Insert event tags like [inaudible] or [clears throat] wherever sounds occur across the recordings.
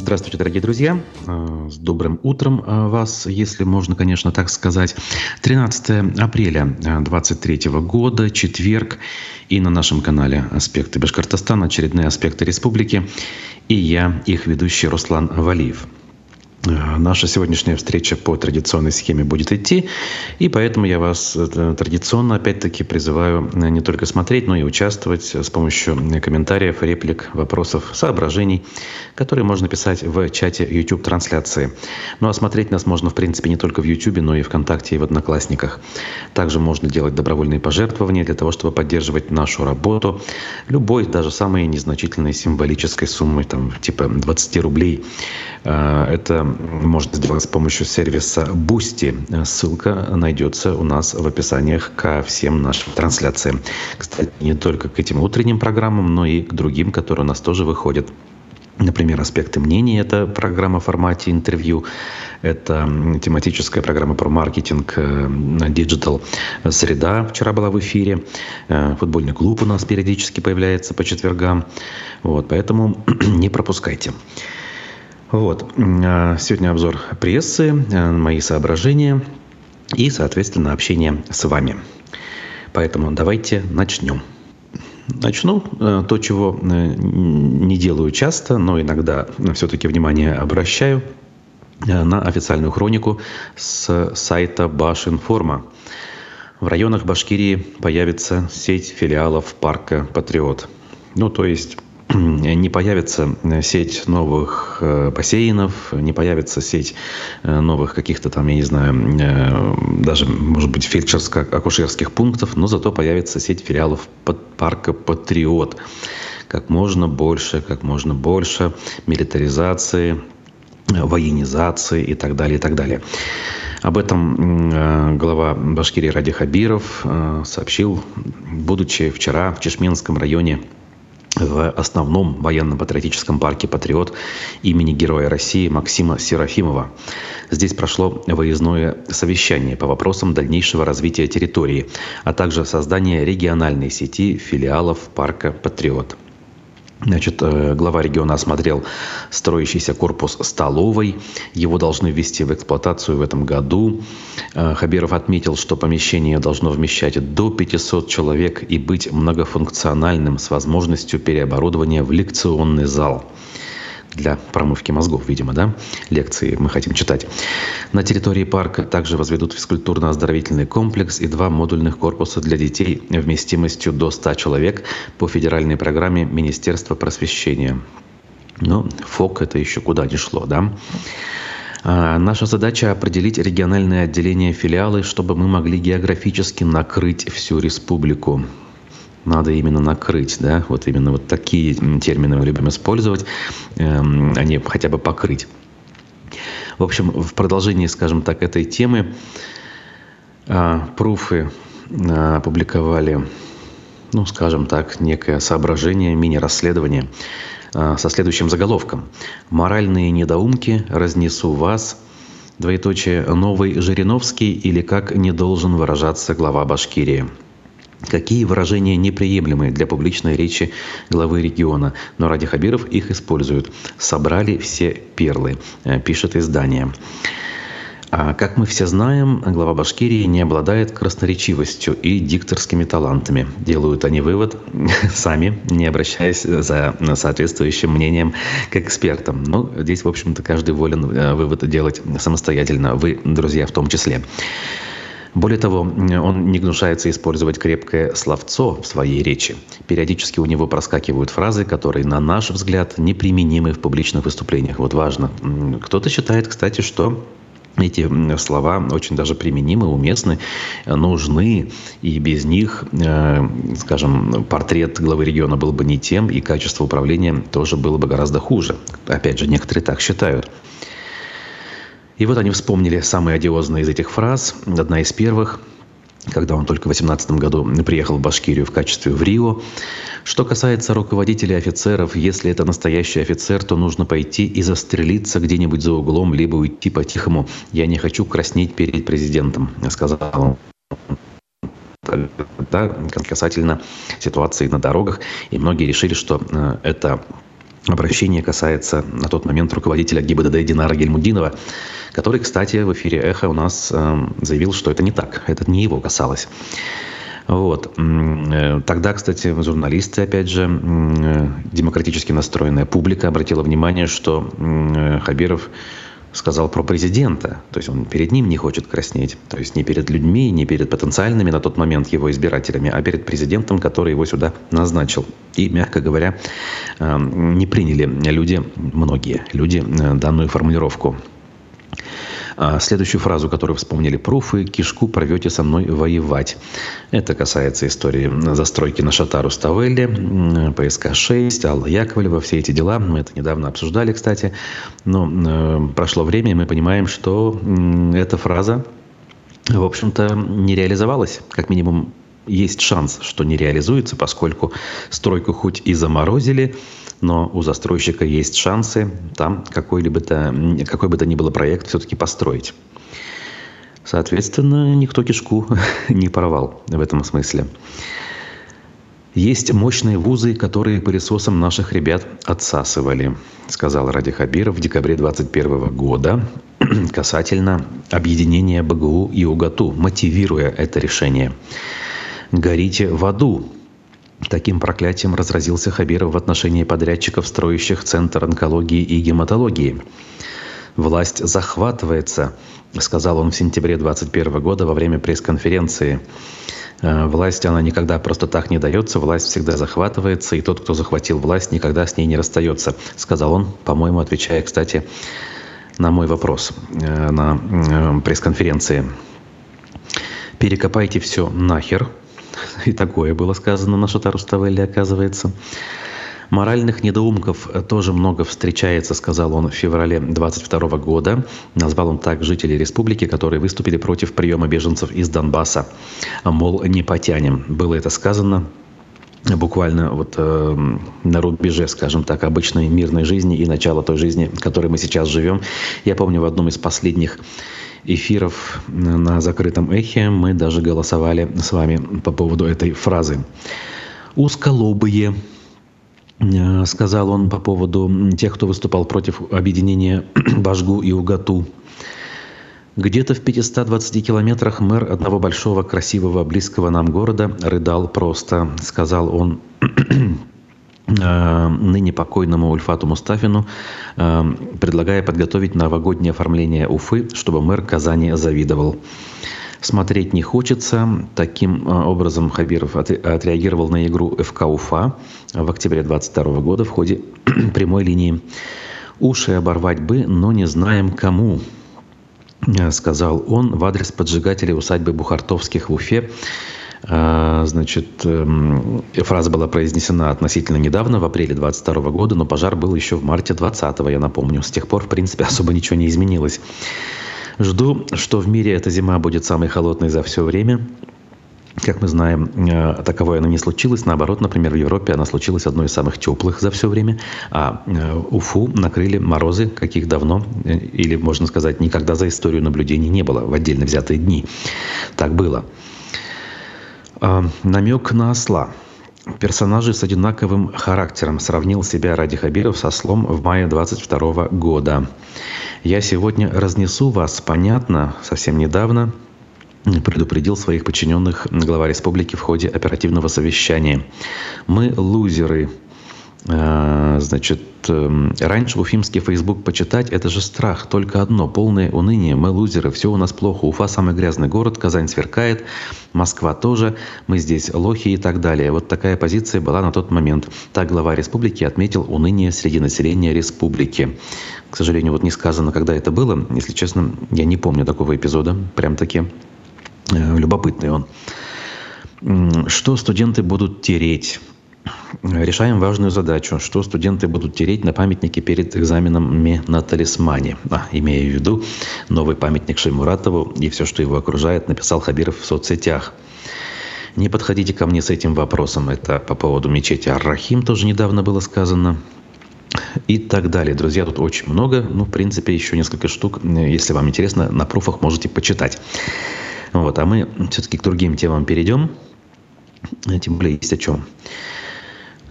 Здравствуйте, дорогие друзья. Э, с добрым утром э, вас, если можно, конечно, так сказать. 13 апреля 2023 э, года, четверг. И на нашем канале «Аспекты Башкортостана» очередные аспекты республики. И я, их ведущий Руслан Валиев. Э, наша сегодняшняя встреча по традиционной схеме будет идти, и поэтому я вас э, традиционно опять-таки призываю э, не только смотреть, но и участвовать с помощью комментариев, реплик, вопросов, соображений, которые можно писать в чате YouTube-трансляции. Ну а смотреть нас можно, в принципе, не только в YouTube, но и ВКонтакте и в Одноклассниках. Также можно делать добровольные пожертвования для того, чтобы поддерживать нашу работу любой, даже самой незначительной символической суммой, там, типа 20 рублей. Это можно сделать с помощью сервиса Boosty. Ссылка найдется у нас в описаниях ко всем нашим трансляциям. Кстати, не только к этим утренним программам, но и к другим, которые у нас тоже выходят. Например, «Аспекты мнений» — это программа в формате интервью. Это тематическая программа про маркетинг, digital «Среда» вчера была в эфире. Э, футбольный клуб у нас периодически появляется по четвергам. Вот, поэтому [clears throat] не пропускайте. Вот. А, сегодня обзор прессы, а, мои соображения и, соответственно, общение с вами. Поэтому давайте начнем. Начну э, то, чего э, не делаю часто, но иногда все-таки внимание обращаю э, на официальную хронику с сайта Башинформа. В районах Башкирии появится сеть филиалов парка «Патриот». Ну, то есть не появится э, сеть новых э, бассейнов, не появится сеть э, новых каких-то там, я не знаю, даже, может быть, фельдшерско-акушерских пунктов, но зато появится сеть филиалов парка «Патриот». Как можно больше, как можно больше милитаризации, военизации и так далее, и так далее. Об этом глава Башкирии Ради Хабиров сообщил, будучи вчера в Чешминском районе в основном военно-патриотическом парке «Патриот» имени Героя России Максима Серафимова. Здесь прошло выездное совещание по вопросам дальнейшего развития территории, а также создания региональной сети филиалов парка «Патриот». Значит, э, глава региона осмотрел строящийся корпус столовой. Его должны ввести в эксплуатацию в этом году. Э, Хабиров отметил, что помещение должно вмещать до 500 человек и быть многофункциональным с возможностью переоборудования в лекционный зал для промывки мозгов, видимо, да, лекции мы хотим читать. На территории парка также возведут физкультурно-оздоровительный комплекс и два модульных корпуса для детей вместимостью до 100 человек по федеральной программе Министерства просвещения. Но ФОК это еще куда не шло, да? А, наша задача определить региональные отделения филиалы, чтобы мы могли географически накрыть всю республику надо именно накрыть, да, вот именно вот такие термины мы любим использовать, эм, а не хотя бы покрыть. В общем, в продолжении, скажем так, этой темы э, пруфы э, опубликовали, ну, скажем так, некое соображение, мини-расследование э, со следующим заголовком. «Моральные недоумки разнесу вас» двоеточие «Новый Жириновский» или «Как не должен выражаться глава Башкирии». Какие выражения неприемлемые для публичной речи главы региона, но ради Хабиров их используют. Собрали все перлы, э, пишет издание. А как мы все знаем, глава Башкирии не обладает красноречивостью и дикторскими талантами. Делают они вывод [laughs] сами, не обращаясь за соответствующим мнением к экспертам. Но ну, здесь, в общем-то, каждый волен э, вывод делать самостоятельно. Вы, друзья, в том числе. Более того, он не гнушается использовать крепкое словцо в своей речи. Периодически у него проскакивают фразы, которые, на наш взгляд, неприменимы в публичных выступлениях. Вот важно. Кто-то считает, кстати, что эти слова очень даже применимы, уместны, нужны, и без них, э, скажем, портрет главы региона был бы не тем, и качество управления тоже было бы гораздо хуже. Опять же, некоторые так считают. И вот они вспомнили самые одиозные из этих фраз. Одна из первых когда он только в 18 году приехал в Башкирию в качестве в Рио. Что касается руководителей офицеров, если это настоящий офицер, то нужно пойти и застрелиться где-нибудь за углом, либо уйти по-тихому. Я не хочу краснеть перед президентом, сказал он да, касательно ситуации на дорогах. И многие решили, что э, это Обращение касается на тот момент руководителя ГИБДД Динара Гельмудинова, который, кстати, в эфире «Эхо» у нас э, заявил, что это не так, это не его касалось. Вот. Э, тогда, кстати, журналисты, опять же, э, демократически настроенная публика обратила внимание, что Хабиров сказал про президента. То есть он перед ним не хочет краснеть. То есть не перед людьми, не перед потенциальными на тот момент его избирателями, а перед президентом, который его сюда назначил. И, мягко говоря, не приняли люди, многие люди, данную формулировку. А следующую фразу, которую вспомнили пруфы, «Кишку порвете со мной воевать». Это касается истории застройки на Шатару Ставелли, ПСК-6, Алла Яковлева, все эти дела. Мы это недавно обсуждали, кстати. Но э, прошло время, и мы понимаем, что э, эта фраза, в общем-то, не реализовалась. Как минимум, есть шанс, что не реализуется, поскольку стройку хоть и заморозили, но у застройщика есть шансы там какой-либо то, какой бы то ни было проект все-таки построить. Соответственно, никто кишку [laughs] не порвал в этом смысле. Есть мощные вузы, которые пылесосом наших ребят отсасывали, сказал Ради Хабиров в декабре 2021 года [clears throat] касательно объединения БГУ и УГАТУ, мотивируя это решение. «Горите в аду», Таким проклятием разразился Хабиров в отношении подрядчиков, строящих Центр онкологии и гематологии. «Власть захватывается», — сказал он в сентябре 2021 года во время пресс-конференции. «Э, власть, она никогда просто так не дается, власть всегда захватывается, и тот, кто захватил власть, никогда с ней не расстается, сказал он, по-моему, отвечая, кстати, на мой вопрос э, на э, пресс-конференции. «Перекопайте все нахер», [laughs] И такое было сказано на Шатару Ставелли, оказывается. Моральных недоумков тоже много встречается, сказал он в феврале 22 года. Назвал он так жителей республики, которые выступили против приема беженцев из Донбасса. Мол, не потянем. Было это сказано буквально вот э, на рубеже, скажем так, обычной мирной жизни и начала той жизни, в которой мы сейчас живем. Я помню в одном из последних эфиров на закрытом эхе мы даже голосовали с вами по поводу этой фразы. «Узколобые», э, сказал он по поводу тех, кто выступал против объединения [clears throat] Башгу и Угату. Где-то в 520 километрах мэр одного большого, красивого, близкого нам города рыдал просто, сказал он [clears throat] Э, ныне покойному Ульфату Мустафину, э, предлагая подготовить новогоднее оформление Уфы, чтобы мэр Казани завидовал. Смотреть не хочется. Таким э, образом Хабиров отреагировал на игру ФК Уфа в октябре 2022 года в ходе [clears throat] прямой линии. «Уши оборвать бы, но не знаем кому», сказал он в адрес поджигателей усадьбы Бухартовских в Уфе а, значит, эм, фраза была произнесена относительно недавно, в апреле 22 года, но пожар был еще в марте 20 я напомню. С тех пор, в принципе, [laughs] особо ничего не изменилось. Жду, что в мире эта зима будет самой холодной за все время. Как мы знаем, э, таковое она не случилось. Наоборот, например, в Европе она случилась одной из самых теплых за все время. А э, Уфу накрыли морозы, каких давно, э, или, можно сказать, никогда за историю наблюдений не было в отдельно взятые дни. Так было. А, намек на осла. Персонажи с одинаковым характером сравнил себя Ради Хабиров со слом в мае 22 года. «Я сегодня разнесу вас, понятно, совсем недавно предупредил своих подчиненных глава республики в ходе оперативного совещания. «Мы лузеры, а, значит, эм, раньше уфимский Facebook почитать – это же страх, только одно – полное уныние, мы лузеры, все у нас плохо, Уфа – самый грязный город, Казань сверкает, Москва тоже, мы здесь лохи и так далее. Вот такая позиция была на тот момент. Так глава республики отметил уныние среди населения республики. К сожалению, вот не сказано, когда это было. Если честно, я не помню такого эпизода. Прям таки э, любопытный он. Что студенты будут тереть? решаем важную задачу, что студенты будут тереть на памятнике перед экзаменами на талисмане. А, имея в виду новый памятник Шеймуратову и все, что его окружает, написал Хабиров в соцсетях. Не подходите ко мне с этим вопросом. Это по поводу мечети Ар-Рахим тоже недавно было сказано. И так далее. Друзья, тут очень много. Ну, в принципе, еще несколько штук. Если вам интересно, на пруфах можете почитать. Вот, а мы все-таки к другим темам перейдем. Тем более есть о чем.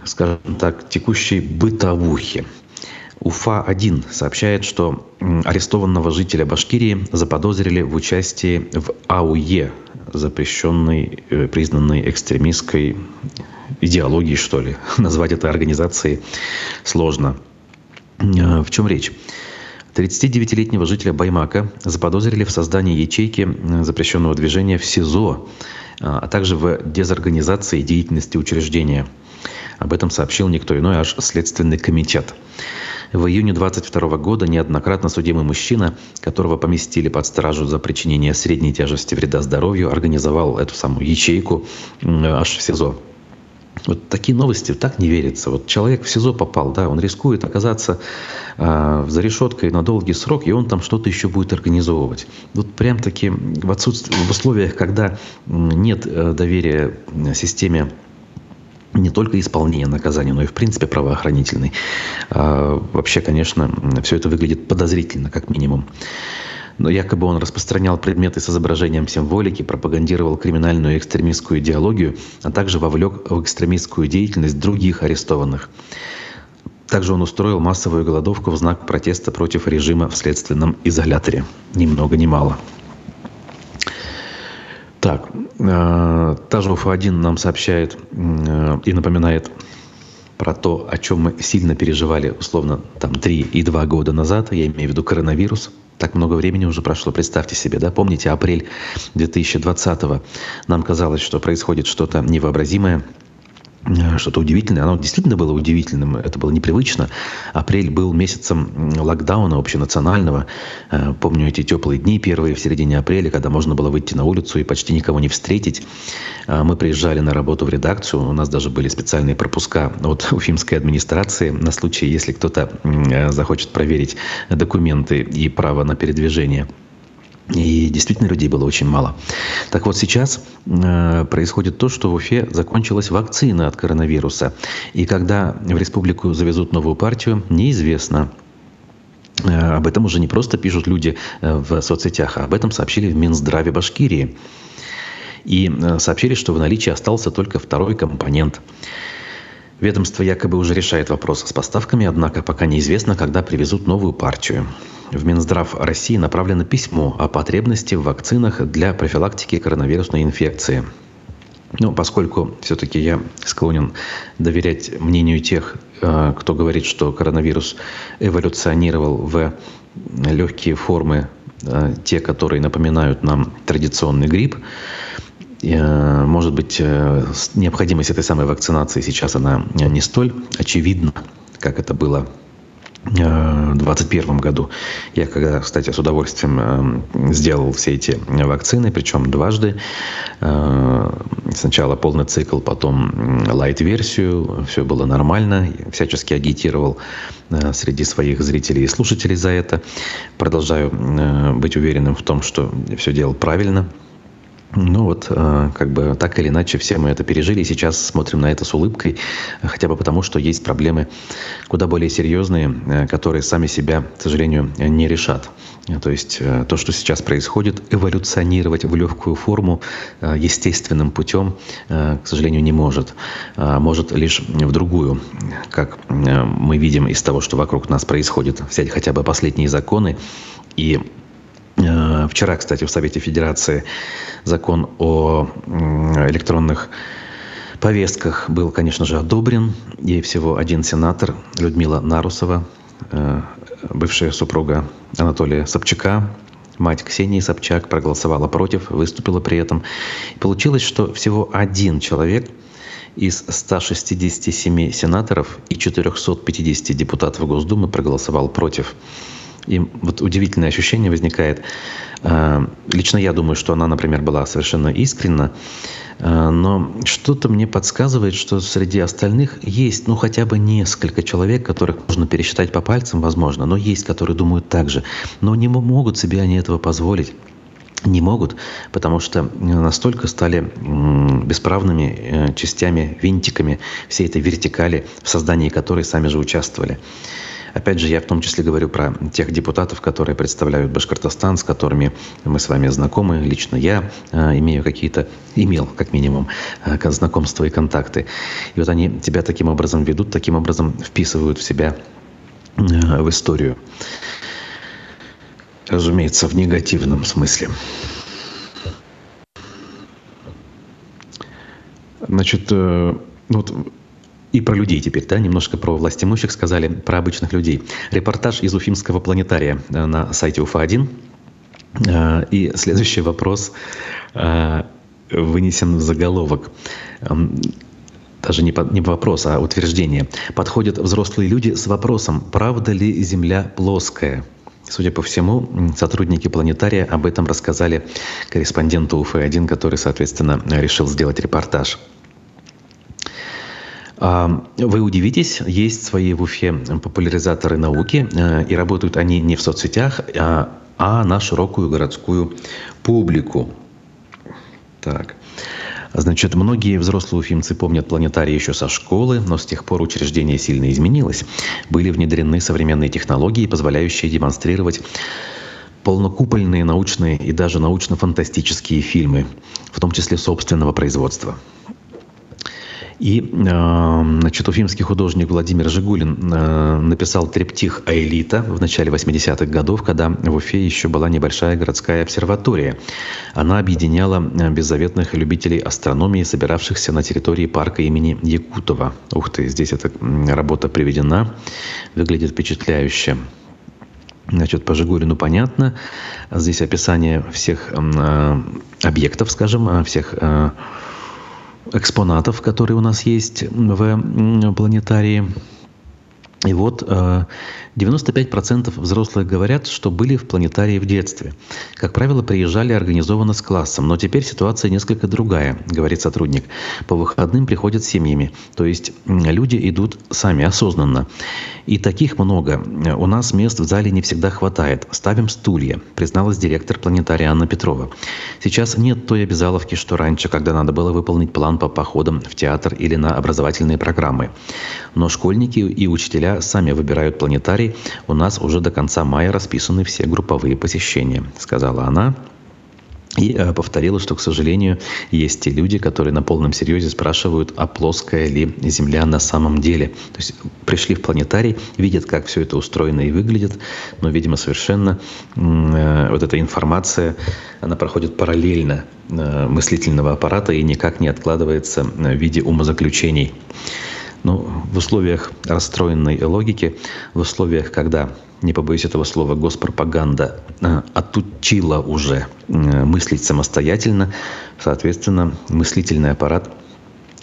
скажем так, текущей бытовухи. Уфа-1 сообщает, что арестованного жителя Башкирии заподозрили в участии в АУЕ, запрещенной, э, признанной экстремистской идеологией, что ли. [laughs] Назвать это организацией сложно. Э, в чем речь? 39-летнего жителя Баймака заподозрили в создании ячейки э, запрещенного движения в СИЗО, а также в дезорганизации деятельности учреждения. Об этом сообщил никто иной, аж Следственный комитет. В июне 22 года неоднократно судимый мужчина, которого поместили под стражу за причинение средней тяжести вреда здоровью, организовал эту самую ячейку аж в СИЗО. Вот такие новости так не верится. Вот человек в СИЗО попал, да, он рискует оказаться э, за решеткой на долгий срок, и он там что-то еще будет организовывать. Вот прям таки в, отсутствии, в условиях, когда нет э, доверия системе не только исполнения наказания, но и в принципе правоохранительной. А, вообще, конечно, все это выглядит подозрительно, как минимум. Но якобы он распространял предметы с изображением символики, пропагандировал криминальную и экстремистскую идеологию, а также вовлек в экстремистскую деятельность других арестованных. Также он устроил массовую голодовку в знак протеста против режима в следственном изоляторе. Ни много ни мало. Так, э, та же УФА-1 нам сообщает э, и напоминает про то, о чем мы сильно переживали, условно, там, 3 и 2 года назад, я имею в виду коронавирус. Так много времени уже прошло, представьте себе, да, помните, апрель 2020 -го. нам казалось, что происходит что-то невообразимое, что-то удивительное. Оно действительно было удивительным, это было непривычно. Апрель был месяцем локдауна общенационального. Э, помню эти теплые дни первые в середине апреля, когда можно было выйти на улицу и почти никого не встретить. Э, мы приезжали на работу в редакцию, у нас даже были специальные пропуска от [laughs] уфимской администрации на случай, если кто-то захочет проверить документы и право на передвижение. И действительно людей было очень мало. Так вот сейчас э, происходит то, что в Уфе закончилась вакцина от коронавируса. И когда в республику завезут новую партию, неизвестно. Э, об этом уже не просто пишут люди э, в соцсетях, а об этом сообщили в Минздраве Башкирии. И э, сообщили, что в наличии остался только второй компонент. Ведомство якобы уже решает вопрос с поставками, однако пока неизвестно, когда привезут новую партию. В Минздрав России направлено письмо о потребности в вакцинах для профилактики коронавирусной инфекции. Ну, поскольку все-таки я склонен доверять мнению тех, э, кто говорит, что коронавирус эволюционировал в легкие формы, э, те, которые напоминают нам традиционный грипп, может быть, необходимость этой самой вакцинации сейчас она не столь очевидна, как это было 2021 году. Я, когда, кстати, с удовольствием э, сделал все эти вакцины, причем дважды. Э, сначала полный цикл, потом лайт-версию. Все было нормально. Я всячески агитировал э, среди своих зрителей и слушателей за это. Продолжаю быть уверенным в том, что все делал правильно. Ну вот, э, как бы так или иначе, все мы это пережили, и сейчас смотрим на это с улыбкой, хотя бы потому, что есть проблемы куда более серьезные, э, которые сами себя, к сожалению, не решат. То есть э, то, что сейчас происходит, эволюционировать в легкую форму естественным путем, к сожалению, не может. А может лишь в другую, как мы видим из того, что вокруг нас происходит. Взять хотя бы последние законы и вчера, кстати, в Совете Федерации закон о электронных повестках был, конечно же, одобрен. И всего один сенатор, Людмила Нарусова, э, бывшая супруга Анатолия Собчака, мать Ксении Собчак, проголосовала против, выступила при этом. Получилось, что всего один человек из 167 сенаторов и 450 депутатов Госдумы проголосовал против. И вот удивительное ощущение возникает. Э, лично я думаю, что она, например, была совершенно искренна, э, но что-то мне подсказывает, что среди остальных есть, ну, хотя бы несколько человек, которых можно пересчитать по пальцам, возможно, но есть, которые думают так же. Но не могут себе они этого позволить не могут, потому что настолько стали бесправными э, частями, винтиками всей этой вертикали, в создании которой сами же участвовали. Опять же, я в том числе говорю про тех депутатов, которые представляют Башкортостан, с которыми мы с вами знакомы. Лично я э, имею какие-то, имел как минимум, э, знакомства и контакты. И вот они тебя таким образом ведут, таким образом вписывают в себя э, в историю. Разумеется, в негативном смысле. Значит, э, вот и про людей теперь, да, немножко про власть имущих сказали, про обычных людей. Репортаж из Уфимского планетария э, на сайте УФА-1. Э, и следующий вопрос вынесен в заголовок. Эм, даже не, вопрос, а утверждение. Подходят взрослые люди с вопросом, правда ли Земля плоская? Судя по всему, сотрудники планетария об этом рассказали корреспонденту УФ-1, который, соответственно, решил сделать репортаж. А, вы удивитесь, есть свои в Уфе популяризаторы науки, э, и работают они не в соцсетях, а, а на широкую городскую публику. Так. Значит, многие взрослые уфимцы помнят планетарий еще со школы, но с тех пор учреждение сильно изменилось. Были внедрены современные технологии, позволяющие демонстрировать полнокупольные научные и даже научно-фантастические фильмы, в том числе собственного производства. И значит, уфимский художник Владимир Жигулин написал триптих «Аэлита» в начале 80-х годов, когда в Уфе еще была небольшая городская обсерватория. Она объединяла беззаветных любителей астрономии, собиравшихся на территории парка имени Якутова. Ух ты, здесь эта работа приведена, выглядит впечатляюще. Значит, по Жигулину понятно. Здесь описание всех объектов, скажем, всех экспонатов, которые у нас есть в планетарии. И вот 95% взрослых говорят, что были в планетарии в детстве. Как правило, приезжали организованно с классом, но теперь ситуация несколько другая, говорит сотрудник. По выходным приходят семьями, то есть люди идут сами, осознанно. И таких много. У нас мест в зале не всегда хватает. Ставим стулья, призналась директор планетария Анна Петрова. Сейчас нет той обязаловки, что раньше, когда надо было выполнить план по походам в театр или на образовательные программы. Но школьники и учителя сами выбирают планетарий у нас уже до конца мая расписаны все групповые посещения, сказала она. И э, повторила, что, к сожалению, есть те люди, которые на полном серьезе спрашивают, а плоская ли Земля на самом деле. То есть пришли в планетарий, видят, как все это устроено и выглядит, но, видимо, совершенно э, вот эта информация, она проходит параллельно э, мыслительного аппарата и никак не откладывается в виде умозаключений. Ну, в условиях расстроенной логики, в условиях, когда, не побоюсь этого слова, госпропаганда э, отучила уже э, мыслить самостоятельно, соответственно, мыслительный аппарат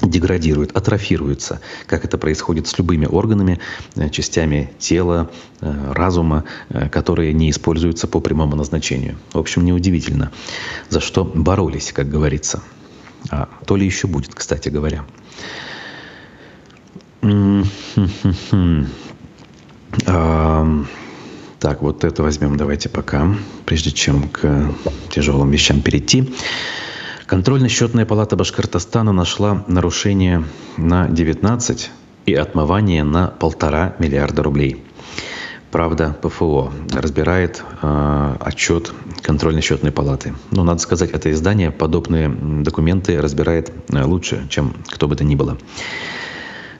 деградирует, атрофируется, как это происходит с любыми органами, э, частями тела, разума, которые не используются по прямому назначению. В общем, неудивительно, за что боролись, как говорится. А то ли еще будет, кстати говоря. Так, вот это возьмем давайте пока, прежде чем к тяжелым вещам перейти. Контрольно-счетная палата Башкортостана нашла нарушение на 19 и отмывание на полтора миллиарда рублей. Правда, ПФО разбирает э, отчет контрольно-счетной палаты. Но надо сказать, это издание подобные документы разбирает э, лучше, чем кто бы то ни было.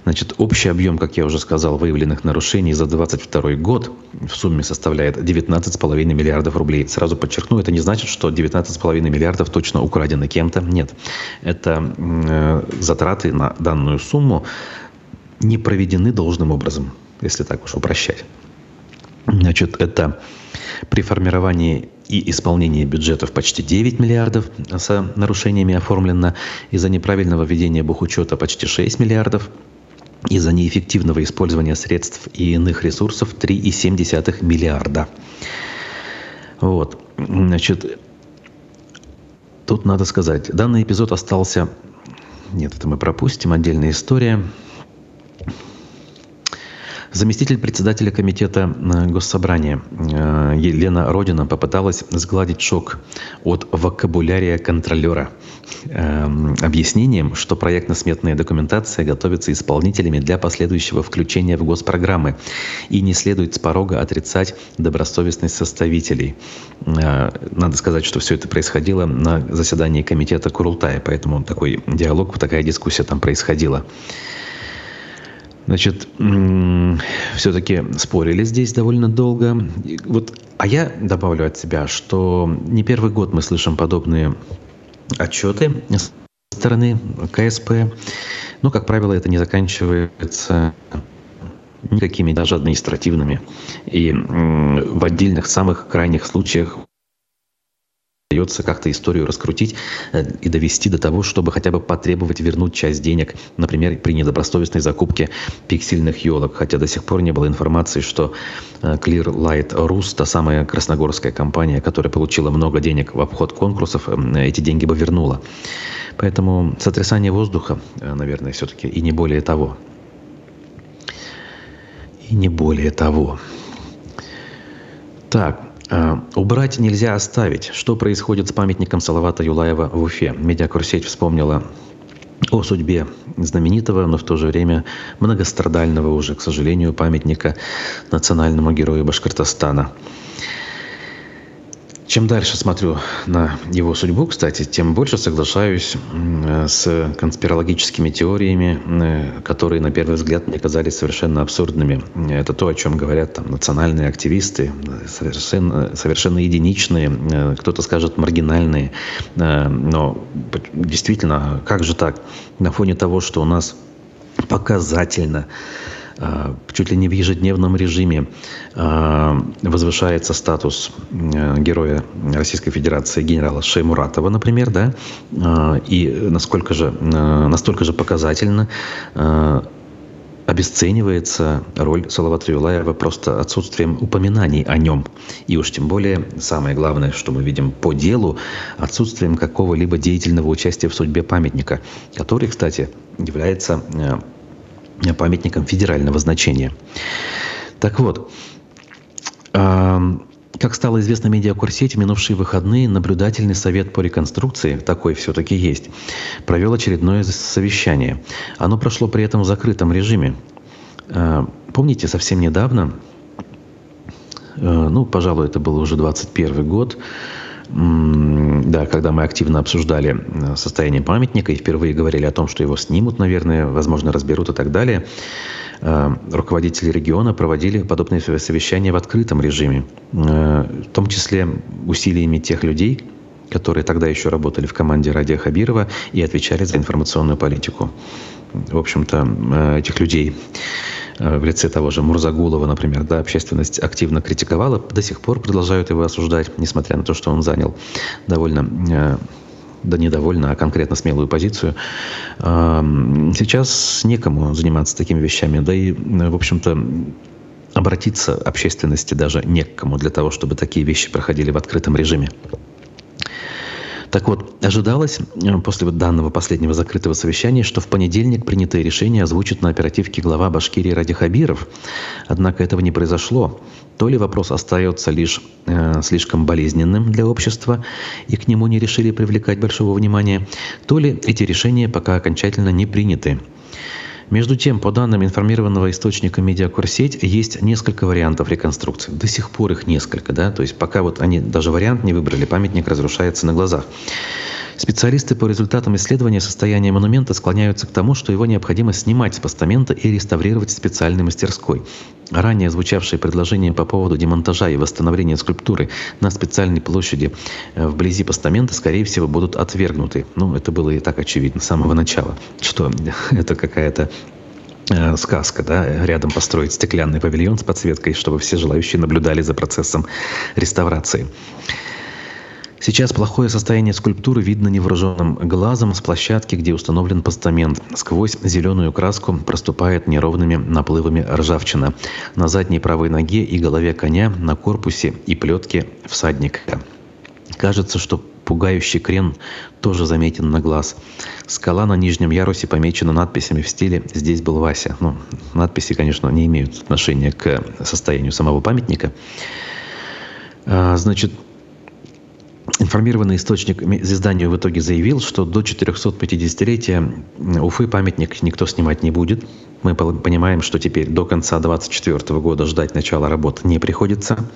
Значит, общий объем, как я уже сказал, выявленных нарушений за 2022 год в сумме составляет 19,5 миллиардов рублей. Сразу подчеркну, это не значит, что 19,5 миллиардов точно украдены кем-то. Нет. Это э, затраты на данную сумму не проведены должным образом, если так уж упрощать. Значит, это при формировании и исполнении бюджетов почти 9 миллиардов с нарушениями оформлено, из-за неправильного ведения бухучета почти 6 миллиардов – из-за неэффективного использования средств и иных ресурсов 3,7 миллиарда. Вот. Значит, тут надо сказать, данный эпизод остался... Нет, это мы пропустим, отдельная история. Заместитель председателя комитета э, Госсобрания э, Елена Родина попыталась сгладить шок от вокабулярия контролера эм, объяснением, что проектно-сметная документация готовится исполнителями для последующего включения в госпрограммы и не следует с порога отрицать добросовестность составителей. Э, надо сказать, что все это происходило на заседании комитета Курултая, поэтому такой диалог, такая дискуссия там происходила. Значит, все-таки спорили здесь довольно долго. Вот, а я добавлю от себя, что не первый год мы слышим подобные отчеты с стороны КСП. Но, как правило, это не заканчивается никакими даже административными. И в отдельных самых крайних случаях удается как-то историю раскрутить э, и довести до того, чтобы хотя бы потребовать вернуть часть денег, например, при недобросовестной закупке пиксельных елок, хотя до сих пор не было информации, что э, Clear Light Rus, та самая красногорская компания, которая получила много денег в обход конкурсов, э, эти деньги бы вернула. Поэтому сотрясание воздуха, наверное, все-таки и не более того. И не более того. Так, убрать нельзя оставить. Что происходит с памятником Салавата Юлаева в Уфе? Медиакурсеть вспомнила о судьбе знаменитого, но в то же время многострадального уже, к сожалению, памятника национальному герою Башкортостана. Чем дальше смотрю на его судьбу, кстати, тем больше соглашаюсь с конспирологическими теориями, которые на первый взгляд мне казались совершенно абсурдными. Это то, о чем говорят там национальные активисты, совершенно, совершенно единичные, э, кто-то скажет маргинальные. Э, но действительно, как же так? На фоне того, что у нас показательно а, чуть ли не в ежедневном режиме а, возвышается статус э, героя Российской Федерации генерала Шеймуратова, например, да, и насколько же, настолько же показательно обесценивается роль Салавата Юлаева просто отсутствием упоминаний о нем. И уж тем более, самое главное, что мы видим по делу, отсутствием какого-либо деятельного участия в судьбе памятника, который, кстати, является э, памятником федерального значения. Так вот, как стало известно медиакурсете, минувшие выходные наблюдательный совет по реконструкции, такой все-таки есть, провел очередное совещание. Оно прошло при этом в закрытом режиме. А, помните, совсем недавно, а, ну, пожалуй, это был уже 21 год, да, когда мы активно обсуждали э, состояние памятника и впервые говорили о том, что его снимут, наверное, возможно, разберут и так далее, э, руководители региона проводили подобные совещания в открытом режиме, э, в том числе усилиями тех людей, которые тогда еще работали в команде Радия Хабирова и отвечали за информационную политику. В общем-то, этих людей Э, в лице того же Мурзагулова, например, да, общественность активно критиковала, до сих пор продолжают его осуждать, несмотря на то, что он занял довольно э, да недовольно, а конкретно смелую позицию. Сейчас некому заниматься такими вещами, да и, в общем-то, обратиться общественности даже некому для того, чтобы такие вещи проходили в открытом режиме. Так вот, ожидалось э, после данного последнего закрытого совещания, что в понедельник принятое решение озвучит на оперативке глава Башкирии Ради Хабиров. Однако этого не произошло. То ли вопрос остается лишь э, слишком болезненным для общества, и к нему не решили привлекать большого внимания, то ли эти решения пока окончательно не приняты. Между тем, по данным информированного источника медиакурсеть, есть несколько вариантов реконструкции. До сих пор их несколько, да, то есть пока вот они даже вариант не выбрали, памятник разрушается на глазах. Специалисты по результатам исследования состояния монумента склоняются к тому, что его необходимо снимать с постамента и реставрировать в специальной мастерской. Ранее звучавшие предложения по поводу демонтажа и восстановления скульптуры на специальной площади э, вблизи постамента, скорее всего, будут отвергнуты. Ну, это было и так очевидно с самого начала, что [laughs] это какая-то э, сказка, да, рядом построить стеклянный павильон с подсветкой, чтобы все желающие наблюдали за процессом реставрации. Сейчас плохое состояние скульптуры видно невооруженным глазом с площадки, где установлен постамент. Сквозь зеленую краску проступает неровными наплывами ржавчина. На задней правой ноге и голове коня, на корпусе и плетке всадника. Кажется, что Пугающий крен тоже заметен на глаз. Скала на нижнем ярусе помечена надписями в стиле «Здесь был Вася». Ну, надписи, конечно, не имеют отношения к состоянию самого памятника. А, значит, Информированный источник изданию в итоге заявил, что до 450-летия Уфы памятник никто снимать не будет. Мы понимаем, что теперь до конца 2024 года ждать начала работ не приходится.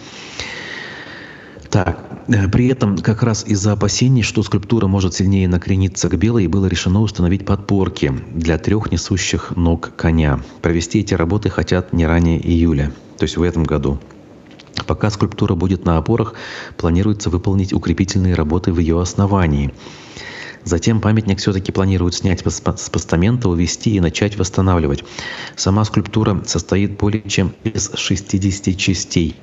Так, э, при этом как раз из-за опасений, что скульптура может сильнее накрениться к белой, было решено установить подпорки для трех несущих ног коня. Провести эти работы хотят не ранее июля, то есть в этом году. Пока скульптура будет на опорах, планируется выполнить укрепительные работы в ее основании. Затем памятник все-таки планируют снять с постамента, увести и начать восстанавливать. Сама скульптура состоит более чем из 60 частей.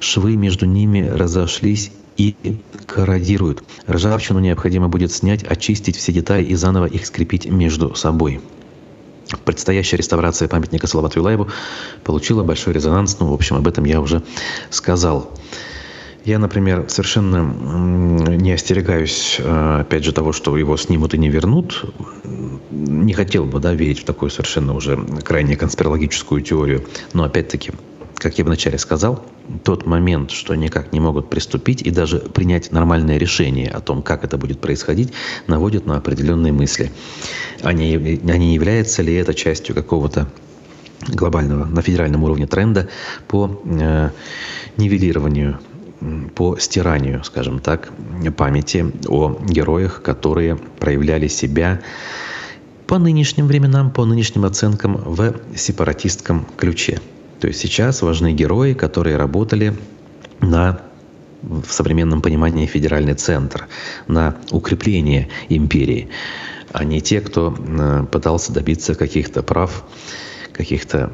Швы между ними разошлись и корродируют. Ржавчину необходимо будет снять, очистить все детали и заново их скрепить между собой. Предстоящая реставрация памятника Салавату Юлаеву получила большой резонанс. Ну, в общем, об этом я уже сказал. Я, например, совершенно не остерегаюсь, э, опять же, того, что его снимут и не вернут. Не хотел бы да, верить в такую совершенно уже крайне конспирологическую теорию. Но, опять-таки, как я вначале сказал, тот момент, что никак не могут приступить и даже принять нормальное решение о том, как это будет происходить, наводит на определенные мысли. А не, а является ли это частью какого-то глобального на федеральном уровне тренда по э, нивелированию по стиранию, скажем так, памяти о героях, которые проявляли себя по нынешним временам, по нынешним оценкам в сепаратистском ключе. То есть сейчас важны герои, которые работали на в современном понимании федеральный центр, на укрепление империи, а не те, кто э, пытался добиться каких-то прав, каких-то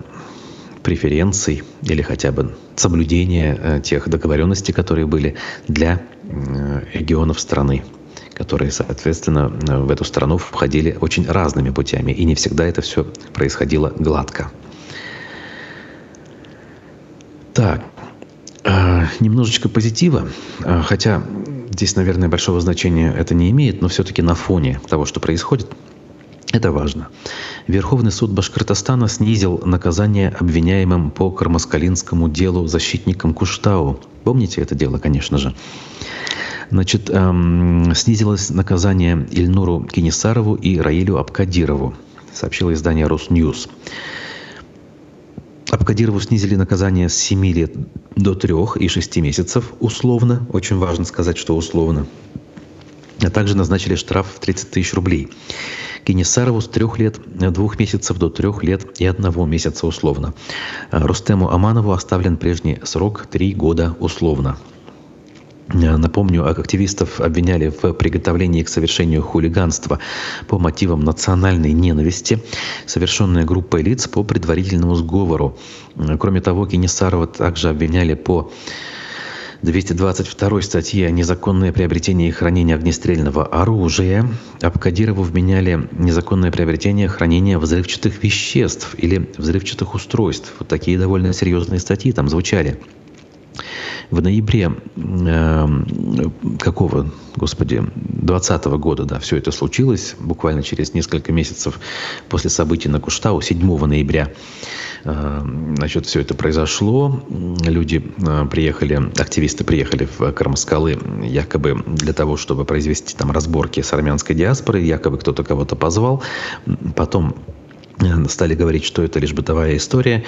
преференций или хотя бы соблюдения э, тех договоренностей, которые были для э, регионов страны которые, соответственно, в эту страну входили очень разными путями. И не всегда это все происходило гладко. Так, э, немножечко позитива, э, хотя здесь, наверное, большого значения это не имеет, но все-таки на фоне того, что происходит, это важно. Верховный суд Башкортостана снизил наказание обвиняемым по кармаскалинскому делу защитникам Куштау. Помните это дело, конечно же. Значит, эм, снизилось наказание Ильнуру Кенесарову и Раилю Абкадирову, сообщило издание «Росньюз». Абкадирову снизили наказание с 7 лет до 3 и 6 месяцев условно. Очень важно сказать, что условно. А также назначили штраф в 30 тысяч рублей. Кенесарову с трех лет, двух месяцев до трех лет и одного месяца условно. Рустему Аманову оставлен прежний срок три года условно. Напомню, активистов обвиняли в приготовлении к совершению хулиганства по мотивам национальной ненависти, совершенной группой лиц по предварительному сговору. Кроме того, Кенесарова также обвиняли по 222 статье «Незаконное приобретение и хранение огнестрельного оружия». Абкадирову вменяли незаконное приобретение и хранение взрывчатых веществ или взрывчатых устройств. Вот такие довольно серьезные статьи там звучали. В ноябре э, какого, господи, 2020 года, да, все это случилось, буквально через несколько месяцев после событий на Куштау, 7 ноября, э, значит, все это произошло. Люди э, приехали, активисты приехали в Кармаскалы якобы для того, чтобы произвести там разборки с армянской диаспорой, якобы кто-то кого-то позвал. Потом стали говорить, что это лишь бытовая история.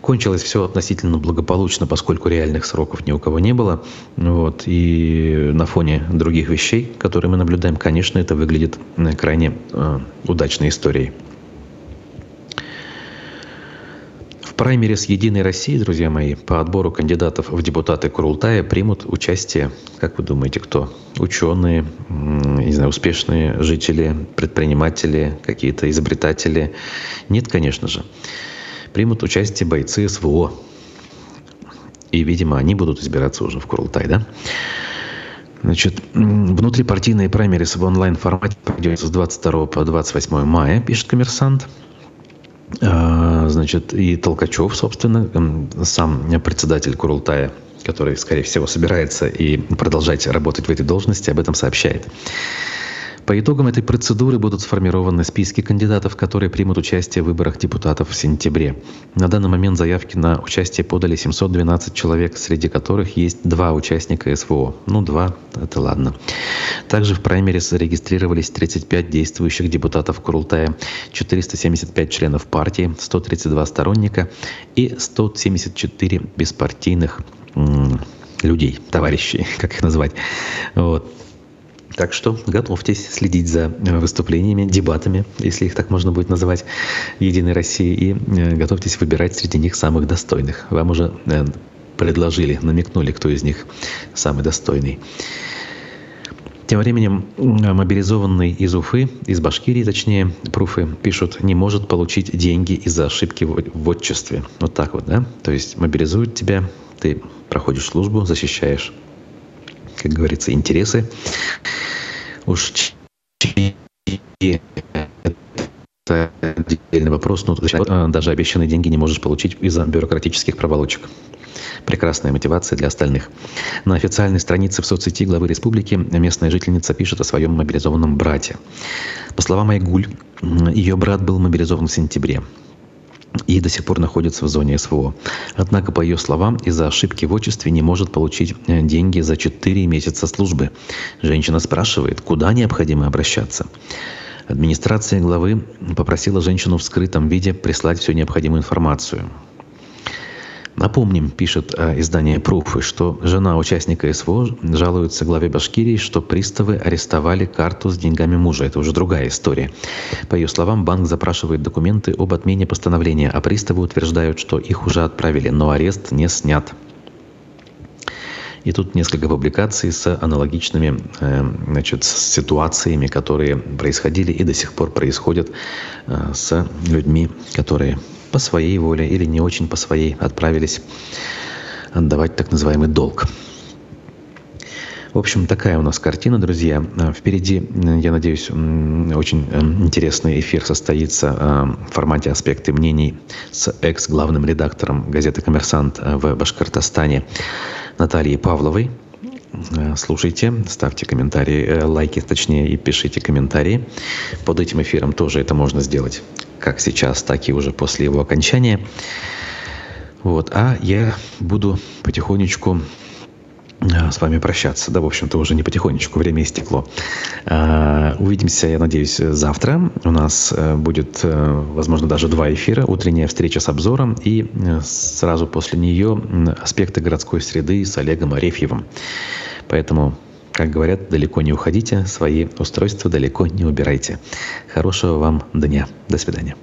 Кончилось все относительно благополучно, поскольку реальных сроков ни у кого не было. Вот. И на фоне других вещей, которые мы наблюдаем, конечно, это выглядит э, крайне э, удачной историей. Праймере с «Единой Россией», друзья мои, по отбору кандидатов в депутаты Курултая примут участие, как вы думаете, кто? Ученые, не знаю, успешные жители, предприниматели, какие-то изобретатели? Нет, конечно же. Примут участие бойцы СВО. И, видимо, они будут избираться уже в Курултай, да? Значит, внутрипартийные праймерис в онлайн-формате пройдет с 22 по 28 мая, пишет коммерсант. А, значит, и Толкачев, собственно, сам председатель Курултая, который, скорее всего, собирается и продолжать работать в этой должности, об этом сообщает. По итогам этой процедуры будут сформированы списки кандидатов, которые примут участие в выборах депутатов в сентябре. На данный момент заявки на участие подали 712 человек, среди которых есть два участника СВО. Ну, два, это ладно. Также в праймерис зарегистрировались 35 действующих депутатов Курултая, 475 членов партии, 132 сторонника и 174 беспартийных людей, товарищей, [laughs] как их назвать. Вот. Так что готовьтесь следить за э, выступлениями, дебатами, если их так можно будет называть, Единой России, и э, готовьтесь выбирать среди них самых достойных. Вам уже э, предложили, намекнули, кто из них самый достойный. Тем временем мобилизованный из Уфы, из Башкирии точнее, пруфы пишут, не может получить деньги из-за ошибки в отчестве. Вот так вот, да? То есть мобилизуют тебя, ты проходишь службу, защищаешь, как говорится, интересы Уж это отдельный вопрос, но а, даже обещанные деньги не можешь получить из-за бюрократических проволочек. Прекрасная мотивация для остальных. На официальной странице в соцсети главы республики местная жительница пишет о своем мобилизованном брате. По словам Айгуль, ее брат был мобилизован в сентябре и до сих пор находится в зоне СВО. Однако, по ее словам, из-за ошибки в отчестве не может получить э, деньги за 4 месяца службы. Женщина спрашивает, куда необходимо обращаться. Администрация главы попросила женщину в скрытом виде прислать всю необходимую информацию. Напомним, пишет э, издание «Пруфы», что жена участника СВО жалуется главе Башкирии, что приставы арестовали карту с деньгами мужа. Это уже другая история. По ее словам, банк запрашивает документы об отмене постановления, а приставы утверждают, что их уже отправили, но арест не снят. И тут несколько публикаций с аналогичными э, значит, ситуациями, которые происходили и до сих пор происходят э, с людьми, которые по своей воле или не очень по своей отправились отдавать так называемый долг. В общем, такая у нас картина, друзья. Впереди, я надеюсь, очень э, интересный эфир состоится э, в формате «Аспекты мнений» с экс-главным редактором газеты «Коммерсант» в Башкортостане Натальей Павловой. Э, слушайте, ставьте комментарии, лайки, точнее, и пишите комментарии. Под этим эфиром тоже это можно сделать как сейчас, так и уже после его окончания. Вот. А я буду потихонечку а, с вами прощаться. Да, в общем-то, уже не потихонечку, время истекло. А, увидимся, я надеюсь, завтра. У нас э, будет, э, возможно, даже два эфира. Утренняя встреча с обзором и э, сразу после нее аспекты городской среды с Олегом Арефьевым. Поэтому как говорят, далеко не уходите, свои устройства далеко не убирайте. Хорошего вам дня. До свидания.